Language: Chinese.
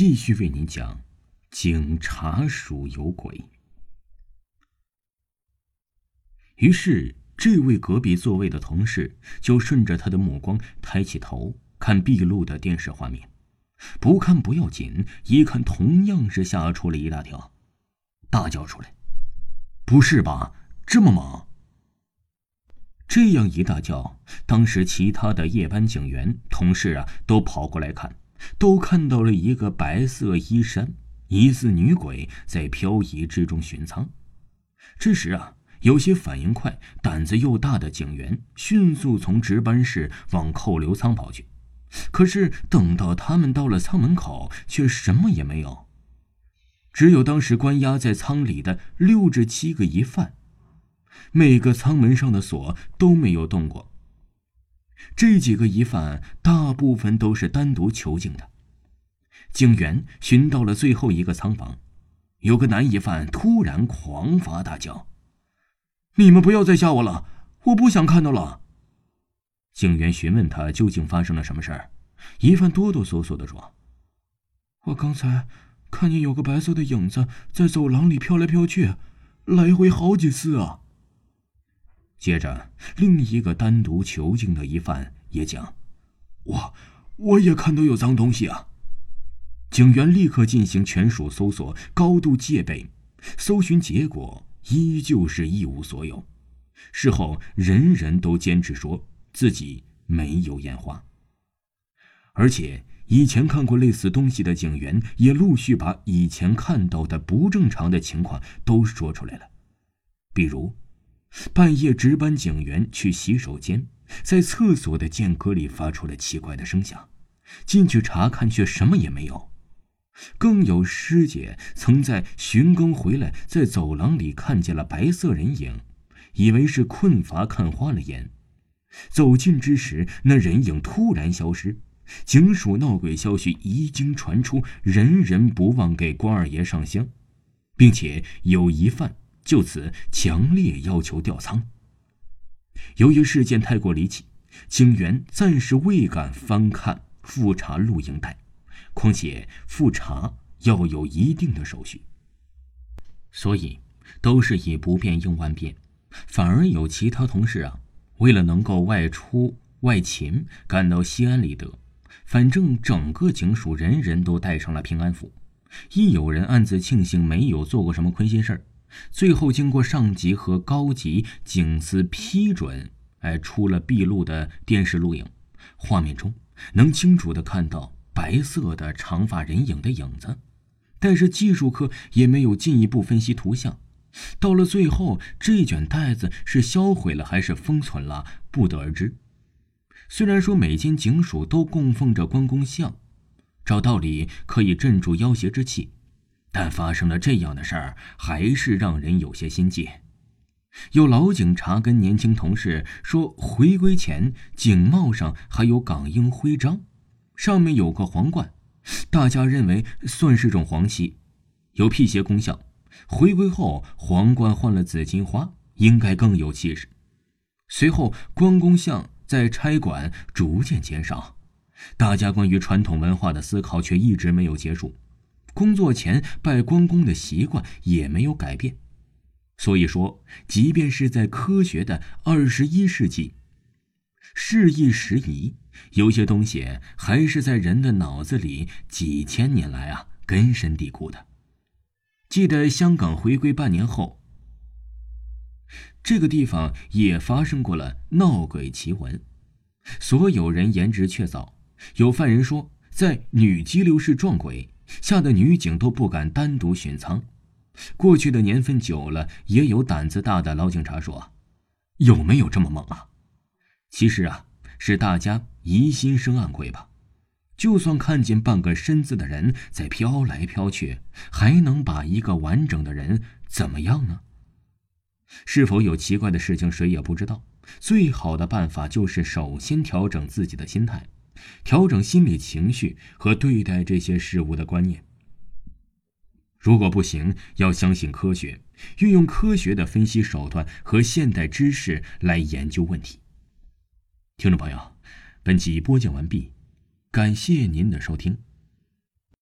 继续为您讲：警察署有鬼。于是，这位隔壁座位的同事就顺着他的目光抬起头看闭路的电视画面，不看不要紧，一看同样是吓出了一大跳，大叫出来：“不是吧？这么猛！”这样一大叫，当时其他的夜班警员同事啊都跑过来看。都看到了一个白色衣衫、疑似女鬼在漂移之中巡仓。这时啊，有些反应快、胆子又大的警员迅速从值班室往扣留仓跑去。可是等到他们到了仓门口，却什么也没有，只有当时关押在仓里的六至七个疑犯，每个仓门上的锁都没有动过。这几个疑犯大部分都是单独囚禁的。警员寻到了最后一个仓房，有个男疑犯突然狂发大叫：“你们不要再吓我了，我不想看到了。”警员询问他究竟发生了什么事儿，疑犯哆哆嗦嗦的说：“我刚才看见有个白色的影子在走廊里飘来飘去，来回好几次啊。”接着，另一个单独囚禁的疑犯也讲：“我，我也看到有脏东西啊。”警员立刻进行全署搜索，高度戒备，搜寻结果依旧是一无所有。事后，人人都坚持说自己没有眼花。而且，以前看过类似东西的警员也陆续把以前看到的不正常的情况都说出来了，比如。半夜值班警员去洗手间，在厕所的间隔里发出了奇怪的声响，进去查看却什么也没有。更有师姐曾在巡更回来，在走廊里看见了白色人影，以为是困乏看花了眼，走近之时，那人影突然消失。警署闹鬼消息一经传出，人人不忘给关二爷上香，并且有疑犯。就此强烈要求调仓。由于事件太过离奇，警员暂时未敢翻看复查录影带，况且复查要有一定的手续，所以都是以不变应万变。反而有其他同事啊，为了能够外出外勤，感到心安理得。反正整个警署人人都带上了平安符，亦有人暗自庆幸没有做过什么亏心事儿。最后，经过上级和高级警司批准，哎，出了闭路的电视录影，画面中能清楚的看到白色的长发人影的影子，但是技术科也没有进一步分析图像。到了最后，这卷袋子是销毁了还是封存了，不得而知。虽然说每间警署都供奉着关公像，照道理可以镇住妖邪之气。但发生了这样的事儿，还是让人有些心悸。有老警察跟年轻同事说，回归前警帽上还有港英徽章，上面有个皇冠，大家认为算是种黄旗，有辟邪功效。回归后，皇冠换了紫金花，应该更有气势。随后，关公像在差馆逐渐减少，大家关于传统文化的思考却一直没有结束。工作前拜关公的习惯也没有改变，所以说，即便是在科学的二十一世纪，事易时移，有些东西还是在人的脑子里几千年来啊根深蒂固的。记得香港回归半年后，这个地方也发生过了闹鬼奇闻，所有人言之确凿。有犯人说，在女激流室撞鬼。吓得女警都不敢单独巡仓。过去的年份久了，也有胆子大的老警察说：“有没有这么猛啊？”其实啊，是大家疑心生暗鬼吧。就算看见半个身子的人在飘来飘去，还能把一个完整的人怎么样呢？是否有奇怪的事情，谁也不知道。最好的办法就是首先调整自己的心态。调整心理情绪和对待这些事物的观念。如果不行，要相信科学，运用科学的分析手段和现代知识来研究问题。听众朋友，本集播讲完毕，感谢您的收听。